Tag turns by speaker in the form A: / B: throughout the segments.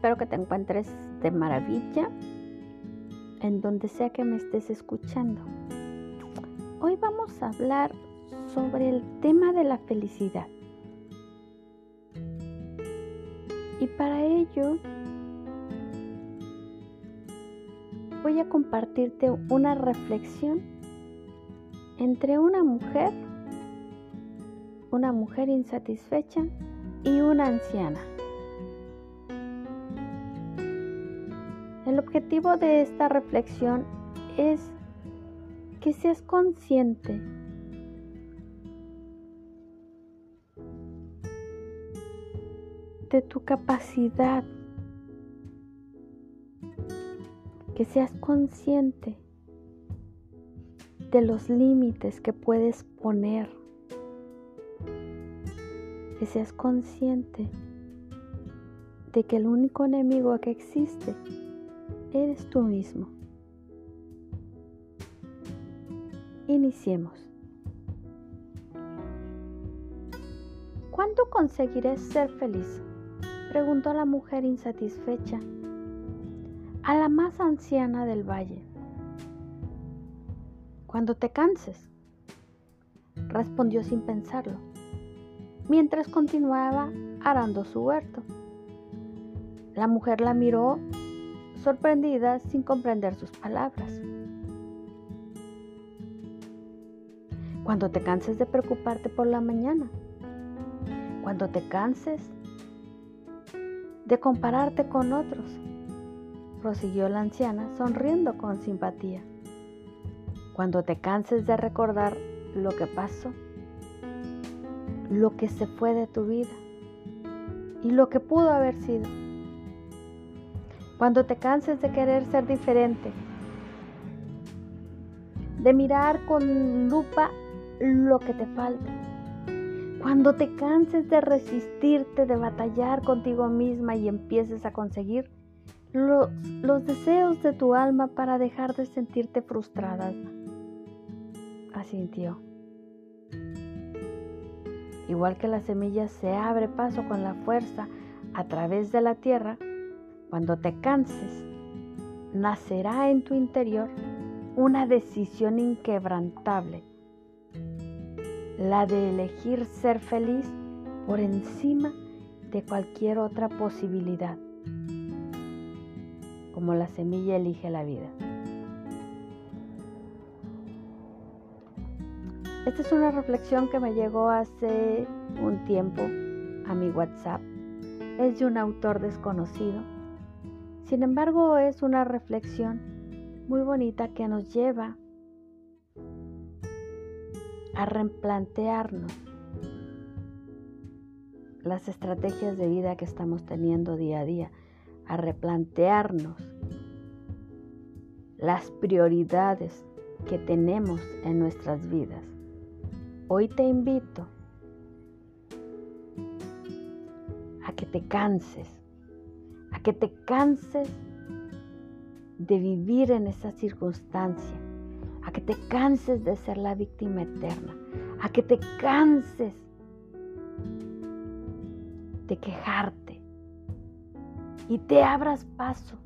A: Espero que te encuentres de maravilla en donde sea que me estés escuchando. Hoy vamos a hablar sobre el tema de la felicidad. Y para ello voy a compartirte una reflexión entre una mujer, una mujer insatisfecha y una anciana. Objetivo de esta reflexión es que seas consciente. De tu capacidad, que seas consciente de los límites que puedes poner, que seas consciente de que el único enemigo que existe eres tú mismo. Iniciemos. ¿Cuándo conseguiré ser feliz? preguntó la mujer insatisfecha a la más anciana del valle. Cuando te canses, respondió sin pensarlo, mientras continuaba arando su huerto. La mujer la miró sorprendida sin comprender sus palabras. Cuando te canses de preocuparte por la mañana, cuando te canses de compararte con otros, prosiguió la anciana sonriendo con simpatía. Cuando te canses de recordar lo que pasó, lo que se fue de tu vida y lo que pudo haber sido. Cuando te canses de querer ser diferente, de mirar con lupa lo que te falta. Cuando te canses de resistirte, de batallar contigo misma y empieces a conseguir los, los deseos de tu alma para dejar de sentirte frustrada. Asintió. Igual que la semilla se abre paso con la fuerza a través de la tierra, cuando te canses, nacerá en tu interior una decisión inquebrantable, la de elegir ser feliz por encima de cualquier otra posibilidad, como la semilla elige la vida. Esta es una reflexión que me llegó hace un tiempo a mi WhatsApp. Es de un autor desconocido sin embargo, es una reflexión muy bonita que nos lleva a replantearnos las estrategias de vida que estamos teniendo día a día, a replantearnos las prioridades que tenemos en nuestras vidas. Hoy te invito a que te canses a que te canses de vivir en esa circunstancia, a que te canses de ser la víctima eterna, a que te canses de quejarte y te abras paso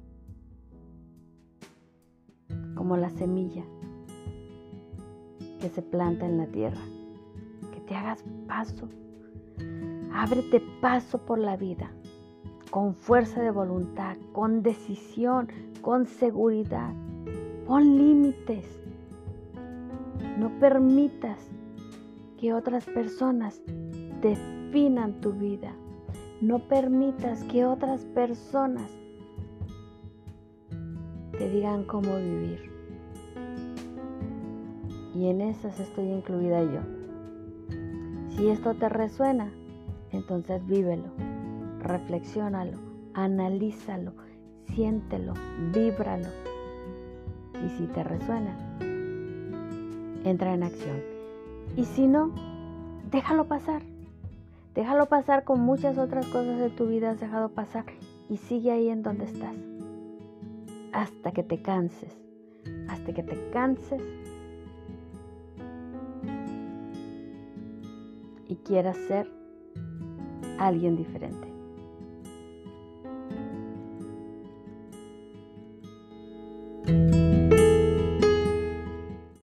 A: como la semilla que se planta en la tierra, que te hagas paso, ábrete paso por la vida con fuerza de voluntad, con decisión, con seguridad. Pon límites. No permitas que otras personas definan tu vida. No permitas que otras personas te digan cómo vivir. Y en esas estoy incluida yo. Si esto te resuena, entonces vívelo reflexiónalo, analízalo, siéntelo, víbralo. Y si te resuena, entra en acción. Y si no, déjalo pasar. Déjalo pasar con muchas otras cosas de tu vida, has dejado pasar y sigue ahí en donde estás. Hasta que te canses. Hasta que te canses y quieras ser alguien diferente.